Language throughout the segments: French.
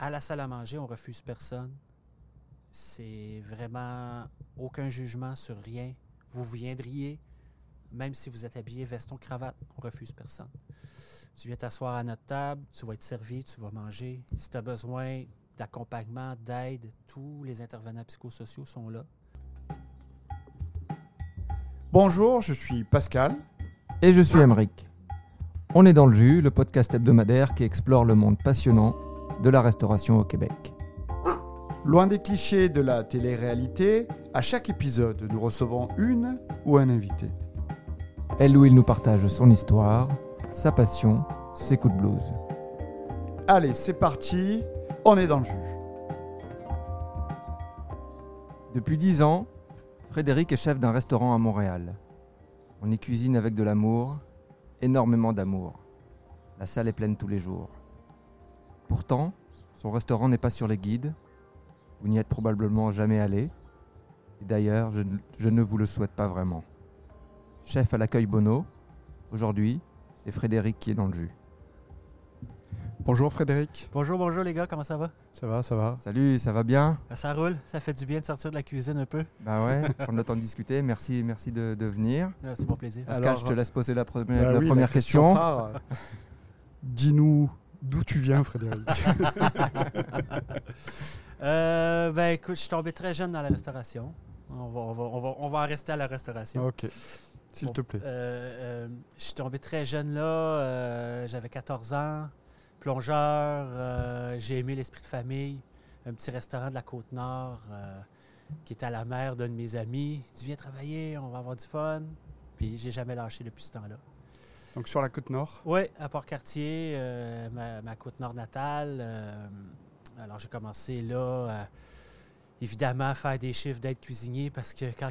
À la salle à manger, on refuse personne. C'est vraiment aucun jugement sur rien. Vous viendriez, même si vous êtes habillé veston, cravate, on refuse personne. Tu viens t'asseoir à notre table, tu vas être servi, tu vas manger. Si tu as besoin d'accompagnement, d'aide, tous les intervenants psychosociaux sont là. Bonjour, je suis Pascal. Et je suis Emeric. On est dans le jus, le podcast hebdomadaire qui explore le monde passionnant de la restauration au Québec. Loin des clichés de la télé-réalité, à chaque épisode, nous recevons une ou un invité. Elle ou il nous partage son histoire, sa passion, ses coups de blues. Allez, c'est parti, on est dans le jus. Depuis dix ans, Frédéric est chef d'un restaurant à Montréal. On y cuisine avec de l'amour, énormément d'amour. La salle est pleine tous les jours. Pourtant, son restaurant n'est pas sur les guides. Vous n'y êtes probablement jamais allé. Et d'ailleurs, je, ne- je ne vous le souhaite pas vraiment. Chef à l'accueil Bono, aujourd'hui, c'est Frédéric qui est dans le jus. Bonjour Frédéric. Bonjour, bonjour les gars, comment ça va? Ça va, ça va Salut, ça va bien? Ah, Ça roule, ça fait du bien de sortir de la cuisine un peu. Bah ouais, prendre le temps de discuter. Merci, merci de, de venir. C'est mon plaisir. Pascal, Alors, je te laisse poser la, première- Bah la oui, première question. Dis-nous d'où tu viens Frédéric. Euh, ben écoute, je suis tombé très jeune dans la restauration. On va, on va, on va, on va en rester à la restauration. ok, s'il te plaît. euh, euh, je suis tombé très jeune là. J'avais 14 ans, plongeur. J'ai aimé l'esprit de famille. Un petit restaurant de la Côte-Nord qui était à la mer d'un de mes amis. Tu viens travailler, on va avoir du fun. Puis j'ai jamais lâché depuis ce temps-là. Donc sur la côte nord. Oui, à Port-Cartier, euh, ma, côte nord natale. euh, alors, j'ai commencé là, à, évidemment, à faire des chiffres d'aide cuisinier parce que quand,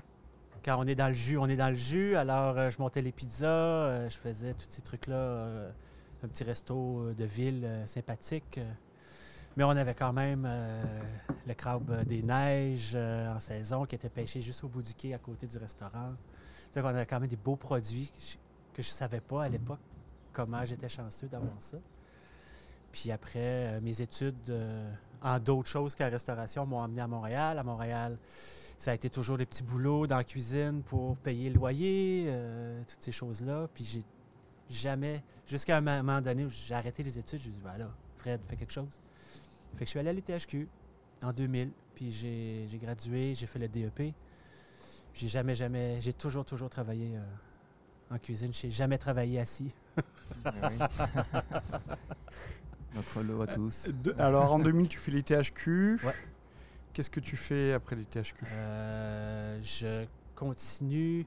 quand on est dans le jus, on est dans le jus. Alors, euh, je montais les pizzas, euh, je faisais tous ces trucs-là, euh, un petit resto euh, de ville euh, sympathique. euh. mais on avait quand même euh, le crabe des neiges euh, en saison qui était pêché juste au bout du quai à côté du restaurant. Sais qu'on avait quand même des beaux produits que je- savais pas à l'époque comment j'étais chanceux d'avoir ça. Puis après, euh, mes études euh, en d'autres choses qu'à la restauration m'ont amené à Montréal. À Montréal, ça a été toujours des petits boulots dans la cuisine pour payer le loyer, euh, toutes ces choses-là. Puis j'ai jamais, jusqu'à un moment donné où j'ai arrêté les études, j'ai dit, voilà, Fred, fais quelque chose. Fait que je suis allé à l'ITHQ en 2000, puis j'ai gradué, j'ai fait le DEP. J'ai jamais, jamais, j'ai toujours, toujours travaillé en cuisine. Je n'ai jamais travaillé assis. Notre lot à tous. De- alors en 2000, tu fais l'ITHQ. Ouais. Qu'est-ce que tu fais après l'ITHQ Euh, je continue.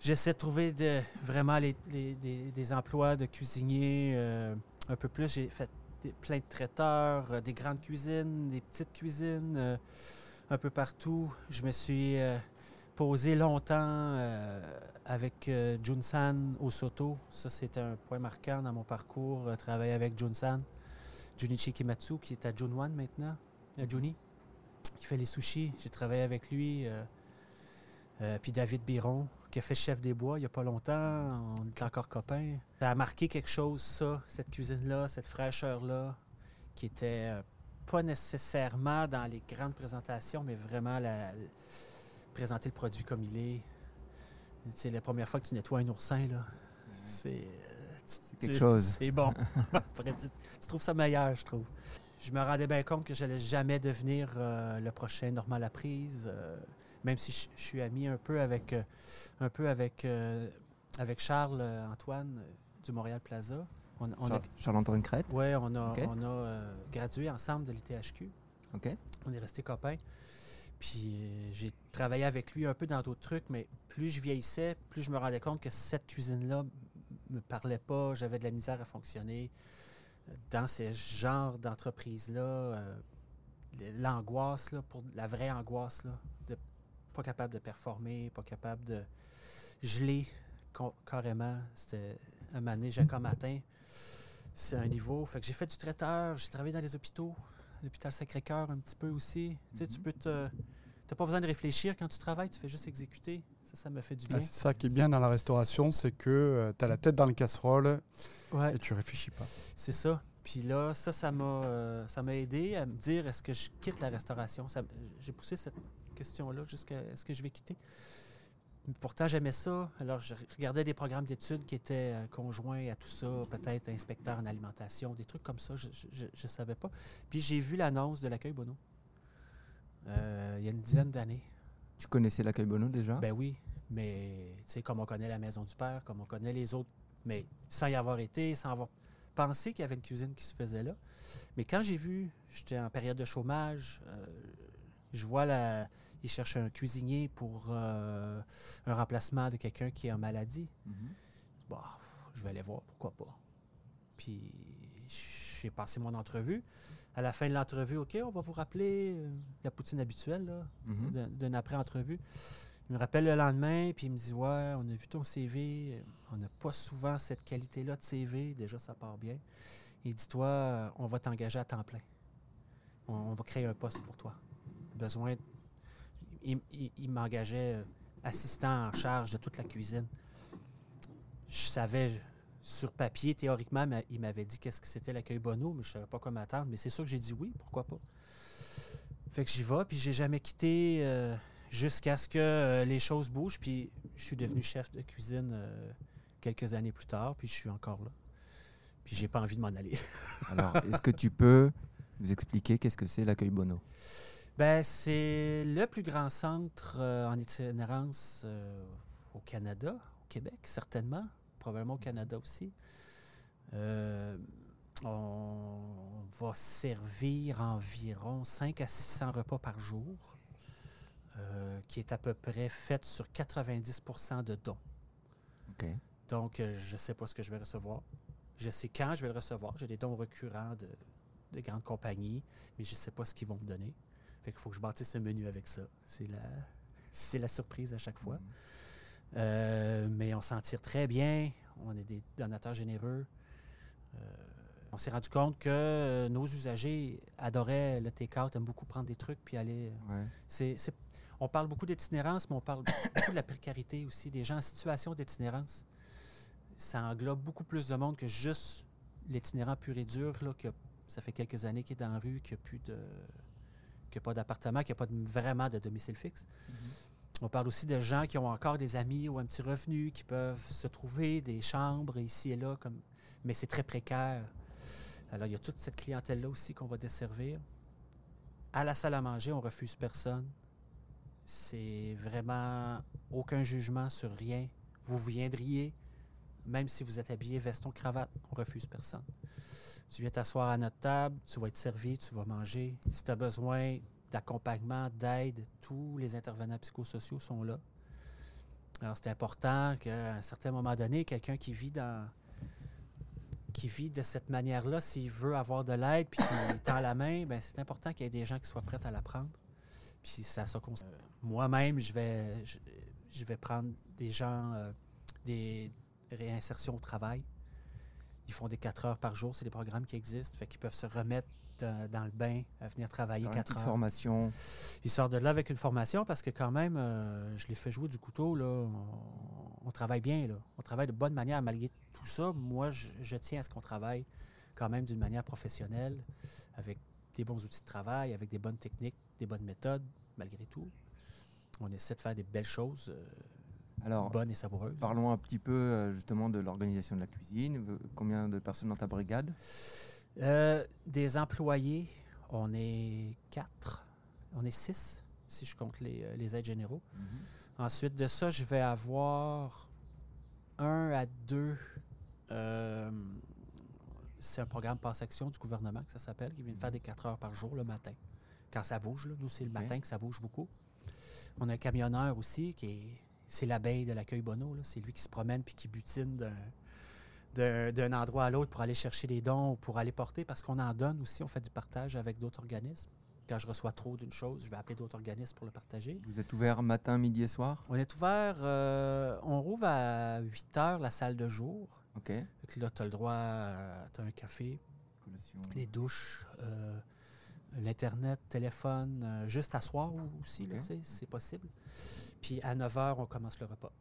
J'essaie de trouver de- vraiment les- les- des, des emplois de cuisinier euh, un peu plus. J'ai fait des- plein de traiteurs, euh, des grandes cuisines, des petites cuisines, euh, un peu partout. Je me suis euh, posé longtemps euh, avec euh, Junsan au Soto. Ça, c'était un point marquant dans mon parcours, euh, travailler avec Junsan. Junichi Kimatsu, qui est à Junwan maintenant. Euh, Juni qui fait les sushis. J'ai travaillé avec lui. euh, puis David Biron, qui a fait chef des bois il n'y a pas longtemps. On est encore copains. Ça a marqué quelque chose, ça, cette cuisine-là, cette fraîcheur-là, qui était euh, pas nécessairement dans les grandes présentations, mais vraiment la- présenter le produit comme il est. Sais, la première fois que tu nettoies un oursin, là, c'est. euh, quelque chose. C'est bon. Après, tu, tu trouves ça meilleur, je trouve. Je me rendais bien compte que je n'allais jamais devenir euh, le prochain Normand Laprise, euh, même si je, je suis ami un peu avec, un peu avec, avec Charles Antoine du Montréal Plaza. On, on a, Charles- Charles-Antoine Crête? ouais, on a, on a gradué ensemble de l'ITHQ. Ok. On est restés copains. Puis euh, j'ai travaillé avec lui un peu dans d'autres trucs, mais plus je vieillissais, plus je me rendais compte que cette cuisine-là me parlait pas, j'avais de la misère à fonctionner. Dans ce genre d'entreprise-là, euh, l'angoisse, là, pour la vraie angoisse, là, de pas capable de performer, pas capable de geler carrément. C'était un mané, un matin. C'est un niveau. Fait que j'ai fait du traiteur, j'ai travaillé dans les hôpitaux, l'hôpital Sacré-Cœur un petit peu aussi. Tu sais, tu peux te. T'as pas besoin de réfléchir quand tu travailles, tu fais juste exécuter. Ça, ça me fait du Ah, bien. c'est ça qui est bien dans la restauration, c'est que tu as la tête dans le casserole Ouais. et tu réfléchis pas. C'est ça. Puis là, ça, ça m'a, euh, ça m'a aidé à me dire est-ce que je quitte la restauration? J'ai poussé cette question-là jusqu'à est-ce que je vais quitter? Pourtant, j'aimais ça. Alors, je regardais des programmes d'études qui étaient euh, conjoints à tout ça, peut-être inspecteur en alimentation, des trucs comme ça. Je ne savais pas. Puis j'ai vu l'annonce de l'accueil Bono euh, il y a une dizaine d'années. Tu connaissais l'accueil Bono déjà? Ben oui, mais tu sais, comme on connaît la Maison du Père, comme on connaît les autres, mais sans y avoir été, sans avoir pensé qu'il y avait une cuisine qui se faisait là. Mais quand j'ai vu, j'étais en période de chômage, euh, je vois la. Ils cherchent un cuisinier pour euh, un remplacement de quelqu'un qui est en maladie. Mhm. Bon, je vais aller voir, pourquoi pas. Puis j'ai passé mon entrevue. À la fin de l'entrevue, OK, on va vous rappeler euh, la poutine habituelle, là Mhm. d'un- d'une après-entrevue. Il me rappelle le lendemain, puis il me dit Ouais, on a vu ton CV, on n'a pas souvent cette qualité-là de CV, déjà ça part bien. Il dit Toi, euh, on va t'engager à temps plein. On, on va créer un poste pour toi. Besoin. Il, il- il m'engageait euh, assistant en charge de toute la cuisine. Je savais sur papier, théoriquement, il m'avait dit qu'est-ce que c'était l'accueil Bono, mais je ne savais pas quoi m'attendre. Mais c'est sûr que j'ai dit oui, pourquoi pas. Fait que j'y vais, puis j'ai jamais quitté euh, jusqu'à ce que euh, les choses bougent. Puis je suis devenu chef de cuisine euh, quelques années plus tard, puis je suis encore là. Puis j'ai pas envie de m'en aller. Alors, est-ce que tu peux nous expliquer qu'est-ce que c'est l'accueil Bono? Ben, c'est le plus grand centre en itinérance au Canada, au Québec, certainement, probablement au Canada aussi. Euh, on va servir environ 5 à 600 repas par jour, euh, qui est à peu près fait sur 90% de dons. Donc, euh, je ne sais pas ce que je vais recevoir. Je sais quand je vais le recevoir. J'ai des dons récurrents de, de grandes compagnies, mais je ne sais pas ce qu'ils vont me donner. Fait qu'il faut que je bâtisse un menu avec ça. C'est la, c'est la surprise à chaque fois. Mhm. Euh, mais on s'en tire très bien. On est des donateurs généreux. Euh, on s'est rendu compte que euh, nos usagers adoraient le take-out, aiment beaucoup prendre des trucs puis aller. Ouais. C'est, c'est- on parle beaucoup d'itinérance, mais on parle beaucoup de la précarité aussi, des gens en situation d'itinérance. Ça englobe beaucoup plus de monde que juste l'itinérant pur et dur, là, que ça fait quelques années qu'il est dans la rue, qu'il n'y a plus de. qu'il a pas d'appartement, qu'il n'y a pas de- vraiment de domicile fixe. On parle aussi de gens qui ont encore des amis ou un petit revenu, qui peuvent se trouver des chambres ici et là, mais c'est très précaire. Alors, il y a toute cette clientèle-là aussi qu'on va desservir. À la salle à manger, on refuse personne. C'est vraiment aucun jugement sur rien. Vous viendriez, même si vous êtes habillé veston, cravate, on refuse personne. Tu viens t'asseoir à notre table, tu vas être servi, tu vas manger. Si tu as besoin d'accompagnement, d'aide, tous les intervenants psychosociaux sont là. Alors, c'est important qu'à un certain moment donné, quelqu'un qui vit dans qui vit de cette manière-là, s'il veut avoir de l'aide puis qu'il tend la main, ben c'est important qu'il y ait des gens qui soient prêts à la prendre. Puis ça qu'on s- euh, Moi-même, je vais, je, vais prendre des gens, euh, des réinsertions au travail. Ils font des 4 heures par jour, c'est des programmes qui existent, fait peuvent se remettre dans, dans le bain, à venir travailler Alors, une 4 petite heures. formation. Ils sortent de là avec une formation parce que quand même, euh, je les fais jouer du couteau. Là. On, on travaille bien. Là. On travaille de bonne manière. Malgré tout ça, moi, je, je tiens à ce qu'on travaille quand même d'une manière professionnelle, avec des bons outils de travail, avec des bonnes techniques, des bonnes méthodes, malgré tout. On essaie de faire des belles choses, euh, Alors, bonnes et savoureuses. parlons un petit peu euh, justement de l'organisation de la cuisine. Euh, Combien de personnes dans ta brigade? Euh, des employés, on est quatre. On est six, si je compte les, euh, les aides généraux. Ensuite de ça, je vais avoir un à deux. euh, c'est un programme passe-action du gouvernement que ça s'appelle, qui vient de faire des 4 heures par jour le matin. Quand ça bouge, là. nous, c'est le matin que ça bouge beaucoup. On a un camionneur aussi, qui est. C'est l'abeille de l'accueil Bono. là. C'est lui qui se promène puis qui butine d'un, d'un, endroit à l'autre pour aller chercher des dons ou pour aller porter, parce qu'on en donne aussi. On fait du partage avec d'autres organismes. Quand je reçois trop d'une chose, je vais appeler d'autres organismes pour le partager. Vous êtes ouvert matin, midi et soir? On est ouvert, euh, on rouvre à 8 heures la salle de jour. Ok. Que là, tu as le droit à t'as un café, Collation. les douches, euh, l'Internet, téléphone, euh, juste asseoir aussi, là, Ok. tu sais, c'est possible. Puis à 9 heures, on commence le repas.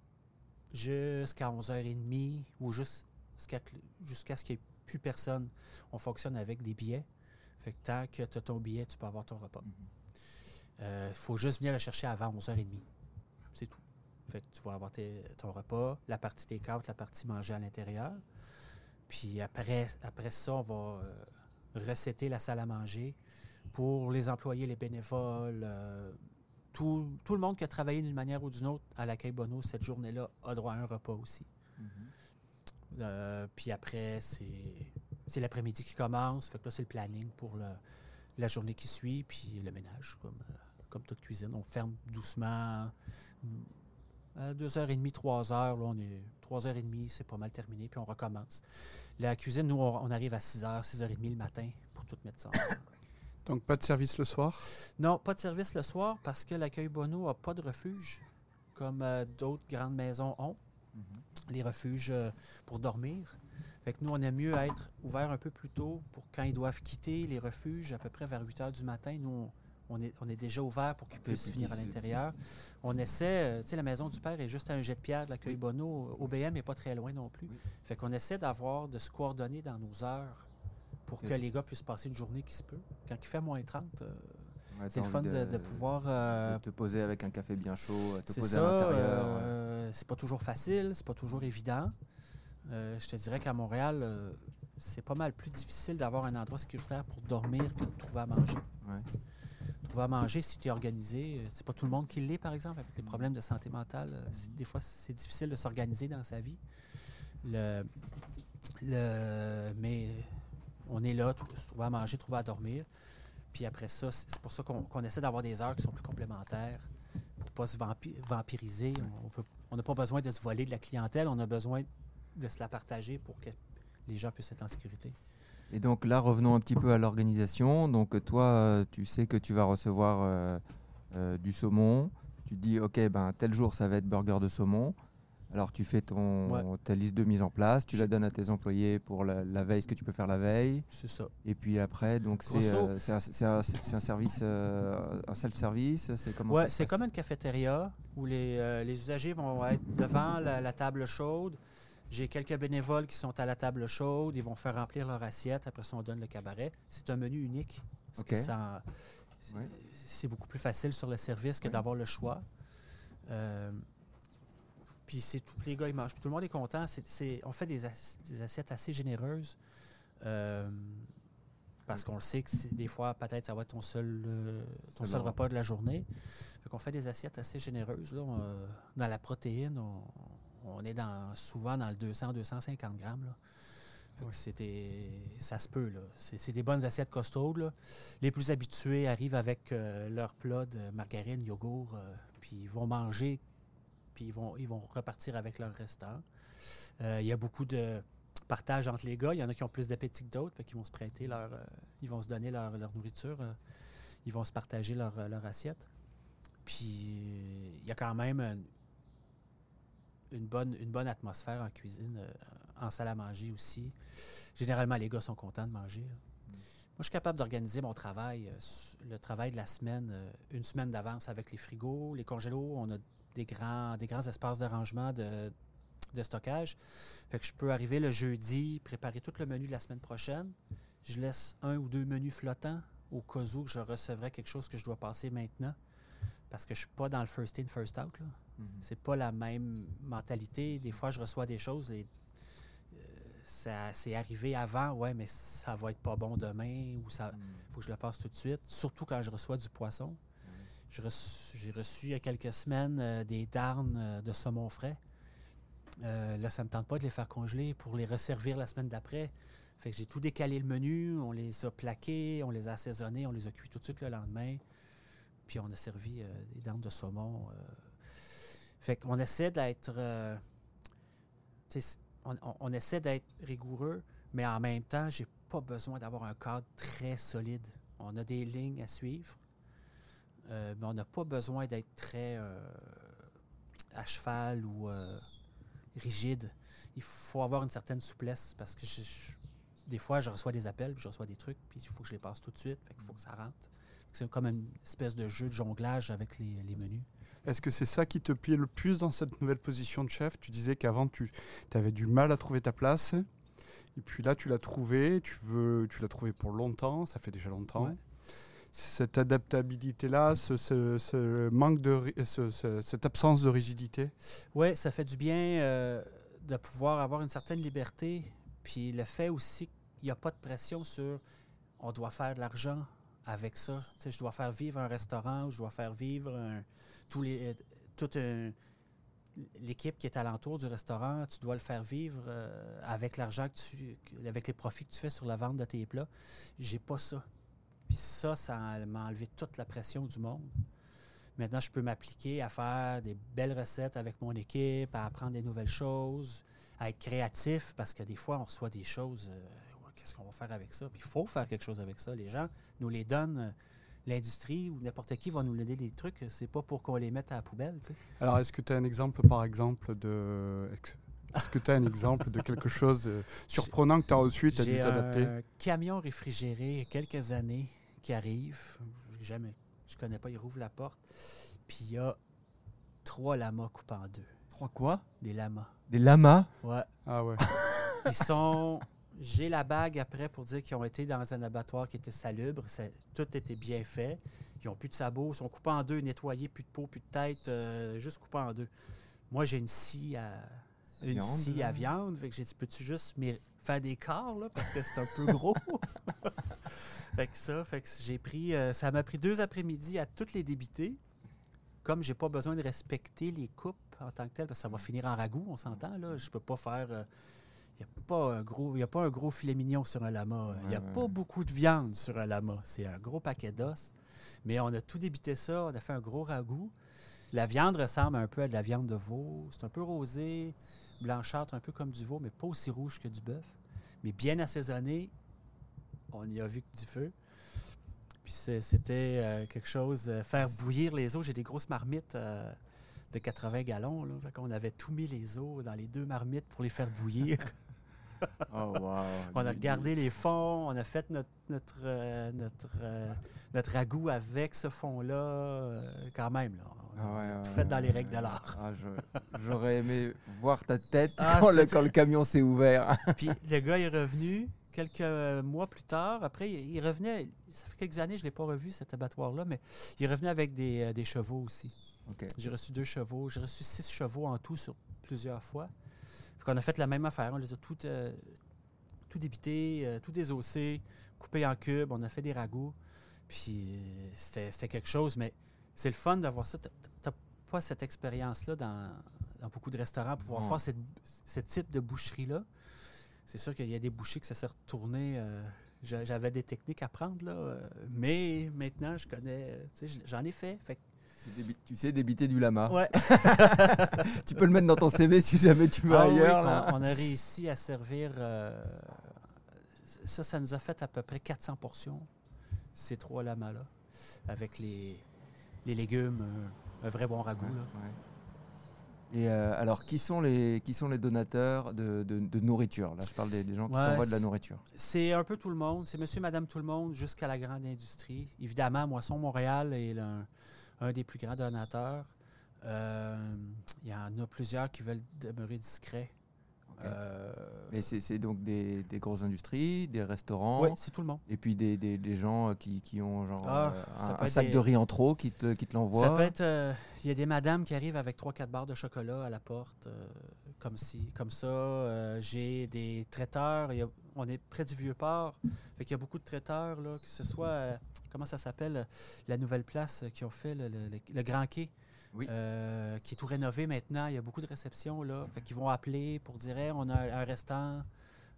Jusqu'à 11h30 ou juste- jusqu'à ce qu'il n'y ait plus personne. On fonctionne avec des billets. Fait que tant que tu as ton billet, tu peux avoir ton repas. Il faut juste venir le chercher avant 11h30. C'est tout. Fait que tu vas avoir tes- ton repas, la partie des cartes, la partie manger à l'intérieur. Puis après, après ça, on va euh, recéter la salle à manger pour les employés, les bénévoles, euh, tout, tout le monde qui a travaillé d'une manière ou d'une autre à l'accueil Bono cette journée-là a droit à un repas aussi. Euh, puis après, c'est c'est l'après-midi qui commence. Fait que là, c'est le planning pour le- la journée qui suit, puis le ménage, comme, euh, comme toute cuisine. On ferme doucement. À 2h30, 3h, là, on est 3h30, c'est pas mal terminé, puis on recommence. La cuisine, nous, on, on arrive à 6h, 6h30 le matin pour tout mettre ça. Donc pas de service le soir? Non, pas de service le soir parce que l'accueil Bono n'a pas de refuge comme euh, d'autres grandes maisons ont. Les refuges euh, pour dormir. Fait que nous, on aime mieux être ouvert un peu plus tôt pour quand ils doivent quitter les refuges, à peu près vers 8 heures du matin. Nous, on, est, on est déjà ouvert pour qu'ils puissent puis venir à l'intérieur. On essaie, euh, tu sais, la maison du père est juste à un jet de pierre de l'accueil Oui. Bono. OBM n'est pas très loin non plus. Oui. Fait qu'on essaie d'avoir, de se coordonner dans nos heures pour que les gars puissent passer une journée qui se peut. Quand il fait moins 30, euh, Ouais, c'est le fun de, de pouvoir. euh, de te poser avec un café bien chaud, te poser ça. à l'intérieur. euh, c'est pas toujours facile, c'est pas toujours évident. Euh, je te dirais qu'à Montréal, euh, c'est pas mal plus difficile d'avoir un endroit sécuritaire pour dormir que de trouver à manger. Ouais. Trouver à manger, si tu es organisé, euh, c'est pas tout le monde qui l'est, par exemple, avec les problèmes de santé mentale. c'est- Des fois, c'est difficile de s'organiser dans sa vie. Le, le, mais on est là, se trouver à manger, trouver à dormir. Puis après ça, c'est pour ça qu'on qu'on essaie d'avoir des heures qui sont plus complémentaires pour pas se vampi- vampiriser. On n'a pas besoin de se voler de la clientèle, on a besoin de se la partager pour que les gens puissent être en sécurité. Et donc là, revenons un petit peu à l'organisation. Donc toi, tu sais que tu vas recevoir euh, euh, du saumon. Tu dis, ok, ben tel jour ça va être burger de saumon. Alors tu fais ton, ta liste de mise en place, tu la donnes à tes employés pour la, la veille, ce que tu peux faire la veille. C'est ça. Et puis après, donc c'est euh, un, service, euh, un self-service. C'est comment Ouais, c'est comme une cafétéria où les, euh, les usagers vont être devant la, la table chaude. J'ai quelques bénévoles qui sont à la table chaude. Ils vont faire remplir leur assiette. Après ça, on donne le cabaret. C'est un menu unique. c'est Ouais. beaucoup plus facile sur le service que Ouais. d'avoir le choix. Puis c'est tous les gars, ils mangent. Puis tout le monde est content. C'est- c'est- on fait des, ass- des assiettes assez généreuses. Euh, parce qu'on le sait que c'est- des fois, peut-être, ça va être ton seul, euh, ton Seul seul repas. repas de la journée. Fait qu'on fait des assiettes assez généreuses. Là. On, euh, dans la protéine, on, on est dans, souvent dans le 200-250 grammes. Là. Fait que c'était, ça se peut. là. C'est, c'est des bonnes assiettes costaudes. là. Les plus habitués arrivent avec euh, leur plat de margarine, yogourt, puis ils vont manger, ils vont, ils vont repartir avec leur restant. Euh, Il y a beaucoup de partage entre les gars. Il y en a qui ont plus d'appétit que d'autres, qu'ils vont se prêter leur, euh, ils vont se donner leur, nourriture. euh, ils vont se partager leur, leur assiette. Puis il y a quand même une, bonne, une bonne atmosphère en cuisine, en salle à manger aussi. Généralement, les gars sont contents de manger. Moi, je suis capable d'organiser mon travail, le travail de la semaine, une semaine d'avance avec les frigos, les congélos. On a des grands, des grands espaces de rangement, de, de stockage. Fait que je peux arriver le jeudi, préparer tout le menu de la semaine prochaine. Je laisse un ou deux menus flottants au cas où je recevrais quelque chose que je dois passer maintenant. Parce que je suis pas dans le first in, first out. Là. Mhm. C'est pas la même mentalité. Des fois, je reçois des choses et euh, ça c'est arrivé avant, ouais, mais ça va être pas bon demain ou ça Mhm. faut que je le passe tout de suite. Surtout quand je reçois du poisson. J'ai reçu il y a quelques semaines euh, des darnes euh, de saumon frais. Euh, là, ça ne me tente pas de les faire congeler pour les resservir la semaine d'après. Fait que j'ai tout décalé le menu, on les a plaqués, on les a assaisonnés, on les a cuits tout de suite le lendemain. Puis on a servi des darnes de saumon. Fait qu'on essaie d'être. on, on- essaie d'être rigoureux, mais en même temps, j'ai pas besoin d'avoir un cadre très solide. On a des lignes à suivre, mais on n'a pas besoin d'être très euh, à cheval ou euh, rigide. Il faut avoir une certaine souplesse parce que je- je- des fois, je reçois des appels, puis je reçois des trucs, puis il faut que je les passe tout de suite. Fait qu'il faut que ça rentre. C'est comme une espèce de jeu de jonglage avec les, les menus. Est-ce que c'est ça qui te plaît le plus dans cette nouvelle position de chef? Tu disais qu'avant, tu avais du mal à trouver ta place. Et puis là, tu l'as trouvé, tu veux, tu l'as trouvé pour longtemps, ça fait déjà longtemps. Ouais. Cette adaptabilité-là, ce, manque de, ce- ce- cette absence de rigidité? Oui, ça fait du bien euh, de pouvoir avoir une certaine liberté. Puis le fait aussi qu'il n'y a pas de pression sur on doit faire de l'argent avec ça. Je dois faire vivre un restaurant, ou je dois faire vivre un- tous les, euh, toute l'équipe qui est alentour du restaurant. Tu dois le faire vivre euh, avec l'argent que tu, avec les profits que tu fais sur la vente de tes plats. J'ai pas ça. Puis ça, ça m'a enlevé toute la pression du monde. Maintenant, je peux m'appliquer à faire des belles recettes avec mon équipe, à apprendre des nouvelles choses, à être créatif, parce que des fois, on reçoit des choses. euh, Qu'est-ce qu'on va faire avec ça? Puis il faut faire quelque chose avec ça. Les gens nous les donnent. euh, L'industrie ou n'importe qui va nous donner des trucs. C'est pas pour qu'on les mette à la poubelle. tu sais. Alors, est-ce que tu as un exemple, par exemple, de. Est-ce que tu as un exemple de quelque chose de surprenant que tu as reçu et tu as dû t'adapter? un camion réfrigéré il y a quelques années qui arrive. Jamais. Je connais pas. Il rouvre la porte. Puis il y a trois lamas coupés en deux. Trois quoi? Des lamas. Des lamas? Ouais. Ah ouais. Ils sont. J'ai la bague après pour dire qu'ils ont été dans un abattoir qui était salubre. Ça- tout était bien fait. Ils n'ont plus de sabots, ils sont coupés en deux, nettoyés, plus de peau, plus de tête, euh, juste coupés en deux. Moi, j'ai une scie à, une Viande, scie là. à viande. Fait que j'ai dit, peux-tu juste m'y- faire des quarts, là, parce que c'est un peu gros. fait que ça, fait que j'ai pris. euh, ça m'a pris deux après-midi à toutes les débiter. Comme j'ai pas besoin de respecter les coupes en tant que telles, parce que ça va finir en ragoût, on s'entend, là. Je peux pas faire. euh, il n'y a, pas un gros- y a pas un gros filet mignon sur un lama. Il n'y a Ouais, pas beaucoup de viande sur un lama. C'est un gros paquet d'os. Mais on a tout débité ça. On a fait un gros ragoût. La viande ressemble un peu à de la viande de veau. C'est un peu rosé, blanchâtre, un peu comme du veau, mais pas aussi rouge que du bœuf. Mais bien assaisonné. On y a vu que du feu. Puis c'était euh, quelque chose. euh, faire bouillir les os. J'ai des grosses marmites euh, de 80 gallons. Là. Qu'on avait tout mis les os dans les deux marmites pour les faire bouillir. Oh, wow. On a regardé les fonds, on a fait notre, notre, notre, notre ragoût avec ce fond-là, quand même. Là. On a Ah ouais, tout fait dans les règles de l'art. Ah, J'aurais aimé voir ta tête Ah, quand, le, c'était- quand le camion s'est ouvert. Puis le gars est revenu quelques mois plus tard. Après, il revenait, ça fait quelques années, je ne l'ai pas revu, cet abattoir-là, mais il revenait avec des, euh, des chevaux aussi. J'ai reçu deux chevaux. J'ai reçu six chevaux en tout sur plusieurs fois. Fait qu'on a fait la même affaire. On les a tout, euh, tout débité, euh, tout désossé, coupé en cubes. On a fait des ragoûts. Puis euh, c'était quelque chose. Mais c'est le fun d'avoir ça. Tu n'as pas cette expérience-là dans, dans beaucoup de restaurants, pouvoir faire cette- ce type de boucherie-là. C'est sûr qu'il y a des bouchers que ça s'est retourné. euh, j'a- J'avais des techniques à prendre, là, euh, mais maintenant, je connais. euh, tu sais, J'en ai fait. Tu sais débiter du lama. Ouais. Tu peux le mettre dans ton CV si jamais tu vas Ah ailleurs. on, a réussi à servir. euh, ça, ça nous a fait à peu près 400 portions, ces trois lamas-là, avec les, les légumes, un, un vrai bon ragoût. Ouais, là. ouais. Et euh, alors, qui sont les, qui sont les donateurs de, de- de nourriture? Là, je parle des, des gens qui Ouais, t'envoient de la nourriture. C'est un peu tout le monde. C'est monsieur, madame, tout le monde, jusqu'à la grande industrie. Évidemment, Moisson Montréal est un, un des plus grands donateurs. Euh, Il y en a plusieurs qui veulent demeurer discrets. Euh, Mais c'est donc des, des grosses industries, des restaurants, ouais, c'est tout le monde. et puis des, des- des gens euh, qui, qui ont genre Ah, euh, un, sac de riz en trop qui te, qui te l'envoie. Ça peut être. Il y a des madames qui arrivent avec 3-4 barres de chocolat à la porte, comme, si, comme ça. J'ai des traiteurs. il y a- on est près du Vieux-Port. Fait qu'il y a beaucoup de traiteurs, là, que ce soit. euh, comment ça s'appelle euh, La nouvelle place euh, qui ont fait le, le- le- le Grand Quai. Oui. euh, qui est tout rénové maintenant. Il y a beaucoup de réceptions. Là. Fait qu'ils vont appeler pour dire Hey, on a un, restant.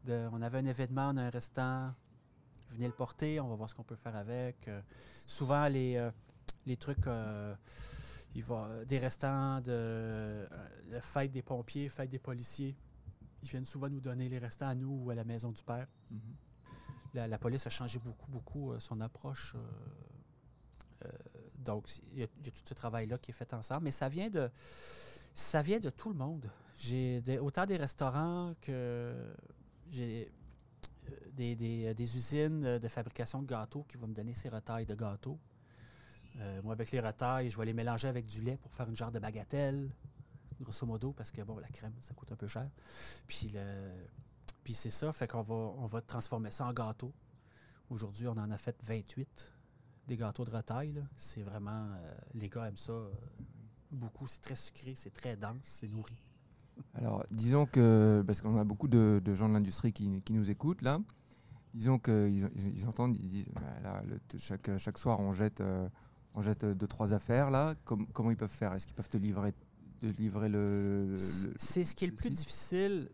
De, on avait un événement, on a un restant. Venez le porter, on va voir ce qu'on peut faire avec. Euh, souvent, les, euh, les trucs, il va, des restants de la fête des pompiers, fête des policiers. Ils viennent souvent nous donner les restants à nous ou à la maison du père. Mhm. La, la police a changé beaucoup, beaucoup son approche. Euh, euh, donc, il y, a, tout ce travail-là qui est fait ensemble. Mais ça vient de, ça vient de tout le monde. J'ai autant des restaurants que j'ai euh, des, des- des usines euh, de fabrication de gâteaux qui vont me donner ces retailles de gâteaux. Euh, moi, avec les retailles, je vais les mélanger avec du lait pour faire une genre de bagatelle, grosso modo, parce que bon, la crème, ça coûte un peu cher. Puis le, Puis c'est ça, fait qu'on va, on va transformer ça en gâteau. Aujourd'hui, on en a fait 28, des gâteaux de retail. C'est vraiment... euh, les gars aiment ça euh, beaucoup. C'est très sucré, c'est très dense, c'est nourri. Alors, disons que, parce qu'on a beaucoup de, de gens de l'industrie qui, qui nous écoutent là, disons qu'ils ils, ils entendent, ils disent, Bah, là, le- t- chaque, chaque soir on jette, euh, on jette deux, trois affaires là, Com- comment ils peuvent faire? Est-ce qu'ils peuvent te livrer, te livrer le... C'est- ce qui est le le plus difficile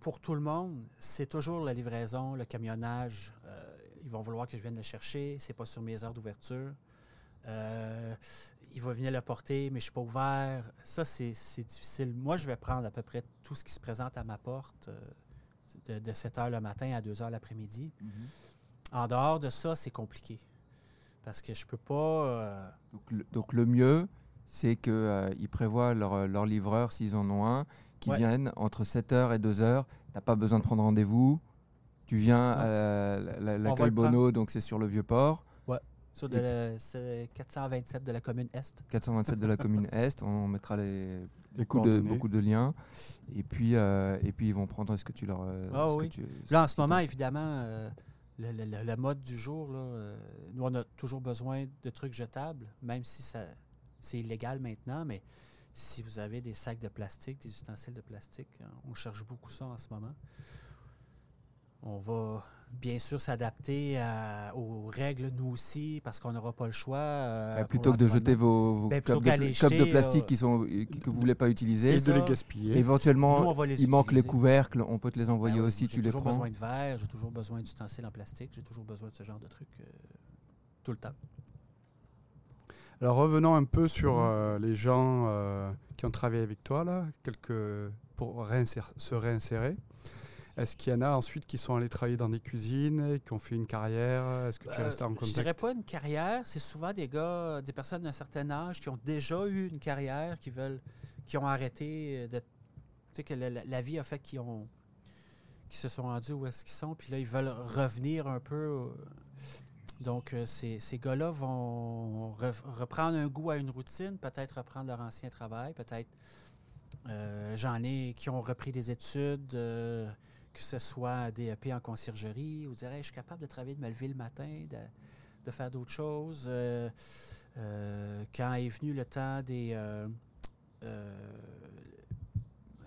pour tout le monde. C'est toujours la livraison, le camionnage. Euh, ils vont vouloir que je vienne le chercher. C'est pas sur mes heures d'ouverture. Euh, il va venir le porter, mais je suis pas ouvert. Ça, c'est difficile. Moi, je vais prendre à peu près tout ce qui se présente à ma porte euh, de, de 7 heures le matin à 2 heures l'après-midi. En dehors de ça, c'est compliqué. Parce que je peux pas. euh, Donc, le, donc le mieux, c'est qu'ils prévoient leur, leur livreur, s'ils en ont un, qui Ouais. viennent entre 7h et 2h. Tu n'as pas besoin de prendre rendez-vous. Tu viens Non. à la- la- va l'accueil. Bono, donc c'est sur le Vieux-Port. sur de la- c'est 427 de la commune Est. 427 de la commune Est. On mettra les, Les beaucoup, de, beaucoup de liens. Et puis, euh, et puis ils vont prendre ce que tu leur. euh, Ah oui. tu- Là, en ce moment, évidemment, euh, le, le- le- le mode du jour, là, euh, nous, on a toujours besoin de trucs jetables, même si ça c'est illégal maintenant, mais si vous avez des sacs de plastique, des ustensiles de plastique, on cherche beaucoup ça en ce moment. On va bien sûr s'adapter à- aux règles, nous aussi, parce qu'on n'aura pas le choix. euh, pour plutôt que de jeter vos, vos Ben, de, plastique euh, qui sont, qui- que vous ne voulez pas utiliser, Et de les gaspiller. éventuellement, Nous, on va les il manque les couvercles, on peut te les envoyer Ben oui, aussi, j'ai tu les toujours prends. besoin de verre, j'ai toujours besoin d'ustensiles en plastique, j'ai toujours besoin de ce genre de trucs euh, tout le temps. Alors revenons un peu sur euh, les gens euh, qui ont travaillé avec toi, là, quelques, pour se réinsérer. Est-ce qu'il y en a ensuite qui sont allés travailler dans des cuisines, qui ont fait une carrière? Est-ce que tu es Euh, resté en Je dirais contact pas une carrière, c'est souvent des gars, des personnes d'un certain âge qui ont déjà eu une carrière, qui veulent, qui ont arrêté euh, de, tu sais que la, vie a fait qu'ils ont, qui se sont rendus où est-ce qu'ils sont, puis là ils veulent revenir un peu. euh, Donc euh, ces, ces gars-là vont re- reprendre un goût à une routine, peut-être reprendre leur ancien travail, peut-être. euh, J'en ai qui ont repris des études. euh, que ce soit DEP en conciergerie, ou dire Hey, je suis capable de travailler, de me lever le matin, de, de faire d'autres choses. Euh, euh, quand est venu le temps des. euh,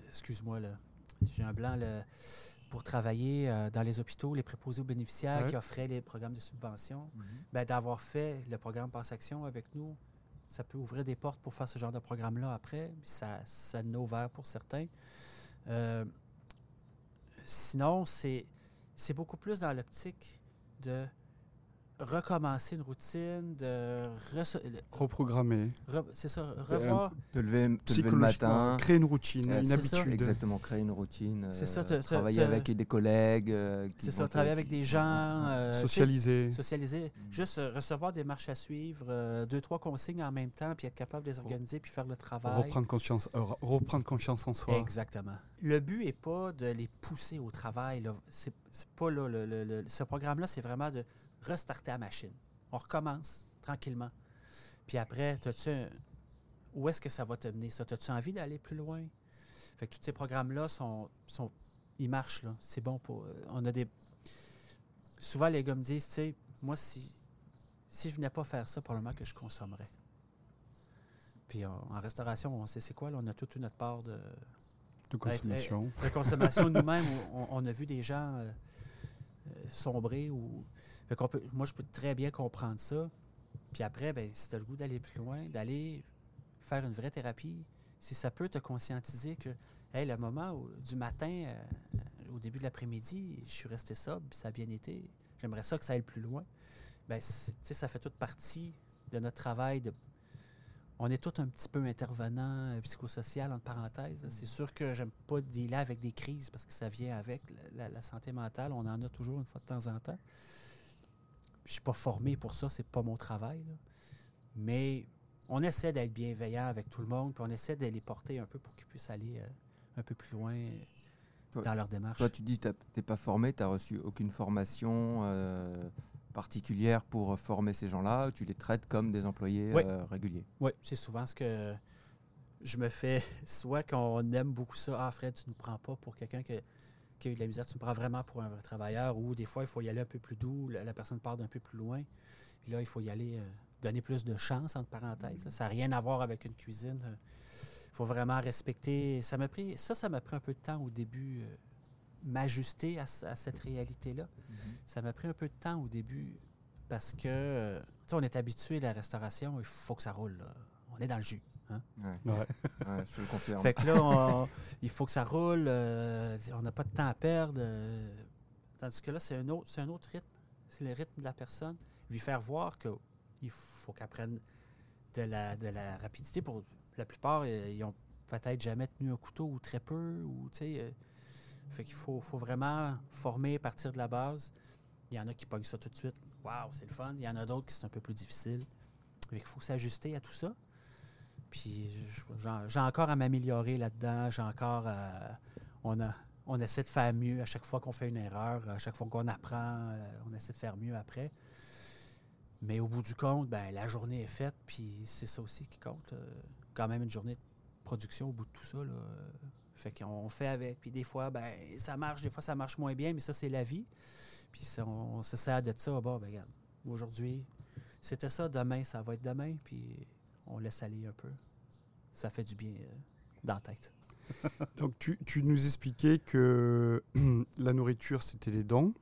Excuse-moi, là. J'ai un blanc pour travailler dans les hôpitaux, les préposés aux bénéficiaires Ouais. qui offraient les programmes de subvention. Mhm. Ben, d'avoir fait le programme Passe Action avec nous, ça peut ouvrir des portes pour faire ce genre de programme-là après. Ça, ça en a ouvert pour certains. Sinon, c'est beaucoup plus dans l'optique de recommencer une routine, de Reprogrammer, re- c'est ça, revoir. Te lever, te lever le matin. créer une routine, Euh, une ça. habitude. Exactement, créer une routine. C'est euh, ça, te- travailler te- avec des collègues. euh, C'est ça, travailler avec des gens. euh, Socialiser. Socialiser. Mm. Juste euh, recevoir des marches à suivre, euh, deux, trois consignes en même temps, puis être capable de les organiser, puis faire le travail. Reprendre confiance, euh, re- reprendre confiance en soi. Exactement. Le but n'est pas de les pousser au travail. c'est pas là. le- le- le- ce programme-là, c'est vraiment de restarter la machine. On recommence tranquillement. Puis après, t'as-tu un- où est-ce que ça va te mener, ça? As-tu envie d'aller plus loin? Fait que tous ces programmes-là sont, sont. Ils marchent, là. C'est bon pour. euh, On a des. Souvent, les gars me disent, tu sais, moi, si, si je venais pas faire ça, probablement que je consommerais. Puis en, en restauration, on sait c'est quoi, là, on a toute notre part de, De consommation. de consommation nous-mêmes. on a vu des gens euh, euh, sombrer. Ou... Moi, je peux très bien comprendre ça. Puis après, ben, si tu as le goût d'aller plus loin, d'aller faire une vraie thérapie, si ça peut te conscientiser que le moment du matin euh, au début de l'après-midi, je suis resté sobre, puis ça a bien été, j'aimerais ça que ça aille plus loin. Ben, ça fait toute partie de notre travail on est tous un petit peu intervenant euh, psychosocial, entre parenthèses. C'est sûr que j'aime pas dealer avec des crises parce que ça vient avec la santé mentale. On en a toujours une fois de temps en temps. Je suis pas formé pour ça, c'est pas mon travail. là. Mais on essaie d'être bienveillant avec tout le monde, puis on essaie de les porter un peu pour qu'ils puissent aller euh, un peu plus loin euh, Toi- dans leur démarche. Toi, tu dis que tu n'es pas formé, tu n'as reçu aucune formation euh, particulière pour former ces gens-là. Tu les traites comme des employés Oui. euh, réguliers. Oui, c'est souvent ce que je me fais. Soit qu'on aime beaucoup ça. Ah, Fred, tu ne nous prends pas pour quelqu'un que- qui a eu de la misère, tu me prends vraiment pour un travailleur, ou des fois, il faut y aller un peu plus doux, la, la personne part d'un peu plus loin. Puis là, il faut y aller, euh, donner plus de chance, entre parenthèses. Ça n'a rien à voir avec une cuisine. Il faut vraiment respecter. Ça m'a pris, ça, ça m'a pris un peu de temps au début, euh, m'ajuster à, cette réalité-là. Ça m'a pris un peu de temps au début parce que, euh, tu sais, on est habitué à la restauration, il faut que ça roule. là. On est dans le jus. Hein? Ouais, Ouais. ouais, je te le confirme. Fait que là, on- il faut que ça roule. euh, on n'a pas de temps à perdre. euh, tandis que là, c'est un, autre, c'est un autre rythme. C'est le rythme de la personne. Lui faire voir qu'il faut qu'elle prenne de la, de la rapidité. Pour la plupart, euh, ils ont peut-être jamais tenu un couteau ou très peu. Ou, tu sais, euh, fait qu'il faut, faut vraiment former à partir de la base. Il y en a qui pognent ça tout de suite. Waouh, c'est le fun. Il y en a d'autres qui c'est un peu plus difficile. Qu'il faut s'ajuster à tout ça. Puis j'ai encore à m'améliorer là-dedans. J'ai encore à- on, a, on essaie de faire mieux à chaque fois qu'on fait une erreur, à chaque fois qu'on apprend, euh, on essaie de faire mieux après. Mais au bout du compte, ben, la journée est faite, puis c'est ça aussi qui compte. euh, quand même une journée de production au bout de tout ça. Euh, fait qu'on fait avec. Puis des fois, ben, ça marche, des fois ça marche moins bien, mais ça, c'est la vie. Puis on, on se sert de ça. Bon, ben, regarde, aujourd'hui, c'était ça, demain, ça va être demain, puis on laisse aller un peu. Ça fait du bien euh, dans la tête. Donc tu, tu nous expliquais que la nourriture, c'était des dons,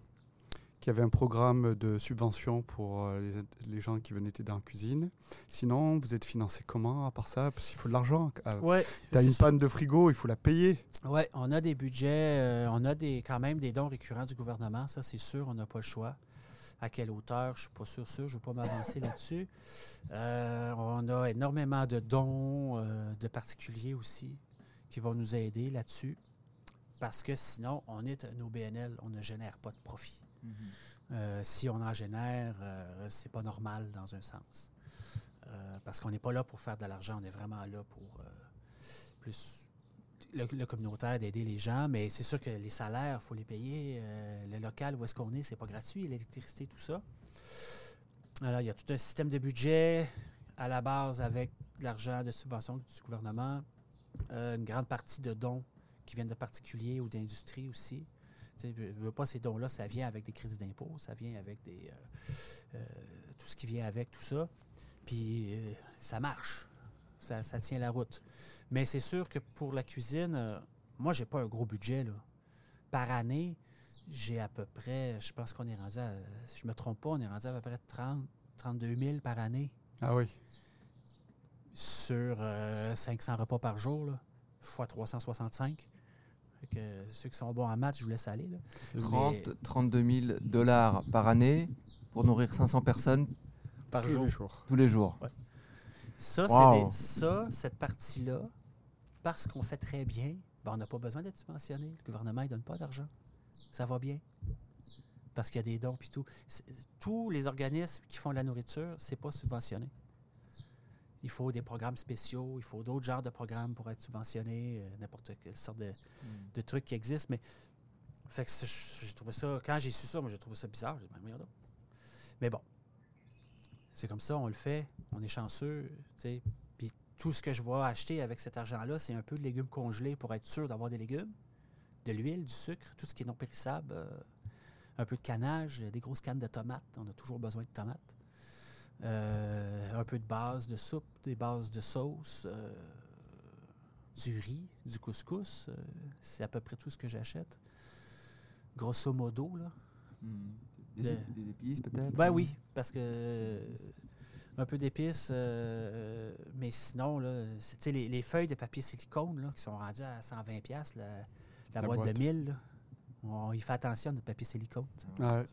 qu'il y avait un programme de subvention pour euh, les, les gens qui venaient t'aider en cuisine. Sinon, vous êtes financé comment à part ça? Parce qu'il faut de l'argent. Euh, Ouais, T'as c'est une sûr. panne de frigo, il faut la payer. Oui, on a des budgets, euh, on a des, quand même des dons récurrents du gouvernement, ça c'est sûr, on n'a pas le choix. À quelle hauteur, je ne suis pas sûr, sûr, je ne veux pas m'avancer là-dessus. Euh, on a énormément de dons euh, de particuliers aussi qui vont nous aider là-dessus. Parce que sinon, on est un OBNL, on ne génère pas de profit. Euh, si on en génère, c'est pas normal dans un sens. Parce qu'on n'est pas là pour faire de l'argent, on est vraiment là pour plus le, communautaire, d'aider les gens. Mais c'est sûr que les salaires, il faut les payer. Euh, le local où est-ce qu'on est, c'est pas gratuit, l'électricité, tout ça. Alors, il y a tout un système de budget à la base avec de l'argent de subvention du gouvernement, euh, une grande partie de dons qui viennent de particuliers ou d'industries aussi. Tu veux- pas ces dons-là, ça vient avec des crédits d'impôt, ça vient avec des euh, tout ce qui vient avec tout ça. Puis ça marche, ça tient la route. Mais c'est sûr que pour la cuisine, euh, moi j'ai pas un gros budget là. Par année, j'ai à peu près, je pense qu'on est rendu à, si je me trompe pas, on est rendu à peu près 30, 32 000 par année Ah oui. sur euh, 500 repas par jour, là, fois 365. Fait que ceux qui sont bons en maths, je vous laisse aller. Là. 30, Mais 32 000 dollars par année pour nourrir 500 personnes par Tous jour. les jours. tous les jours. Ça, Wow. c'est des- ça, cette partie-là, parce qu'on fait très bien, ben, on n'a pas besoin d'être subventionné. Le gouvernement ne donne pas d'argent. Ça va bien. Parce qu'il y a des dons puis tout. Tous les organismes qui font de la nourriture, c'est pas subventionné. Il faut des programmes spéciaux, il faut d'autres genres de programmes pour être subventionné, euh, n'importe quelle sorte de, de trucs qui existent. Mais fait que je- trouvé ça, quand j'ai su ça, moi j'ai trouvé ça bizarre. J'ai dit. Mais bon, c'est comme ça, on le fait, on est chanceux, tu sais. Tout ce que je vais acheter avec cet argent-là, c'est un peu de légumes congelés pour être sûr d'avoir des légumes, de l'huile, du sucre, tout ce qui est non périssable, euh, un peu de canage, des grosses cannes de tomates, on a toujours besoin de tomates. Euh, un peu de base de soupe, des bases de sauce, euh, du riz, du couscous. c'est à peu près tout ce que j'achète. Grosso modo, là. Des, De- ép- des épices peut-être Ben oui, parce que un peu d'épices, euh, mais sinon, là, les, les feuilles de papier silicone là, qui sont rendues à 120$, piastres, la, la La boîte, boîte. de 1000, là, on y fait attention à notre papier silicone. Ouais.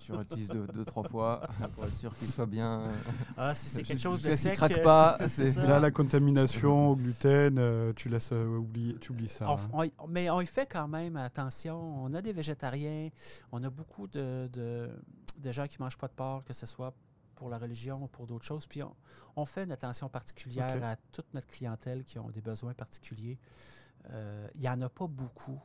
Tu réutilises deux, deux, trois fois pour être sûr qu'il soit bien. Ah, si c'est quelque chose de sec. craque euh, pas. c'est c'est- ça. Là, la contamination au gluten, euh, tu laisses euh, oublier, tu oublies ça. On hein. on- mais on y fait quand même attention. On a des végétariens, on a beaucoup de, de- de gens qui ne mangent pas de porc, que ce soit pour la religion ou pour d'autres choses. Puis on, on fait une attention particulière à toute notre clientèle qui ont des besoins particuliers. Euh, Il n'y en a pas beaucoup,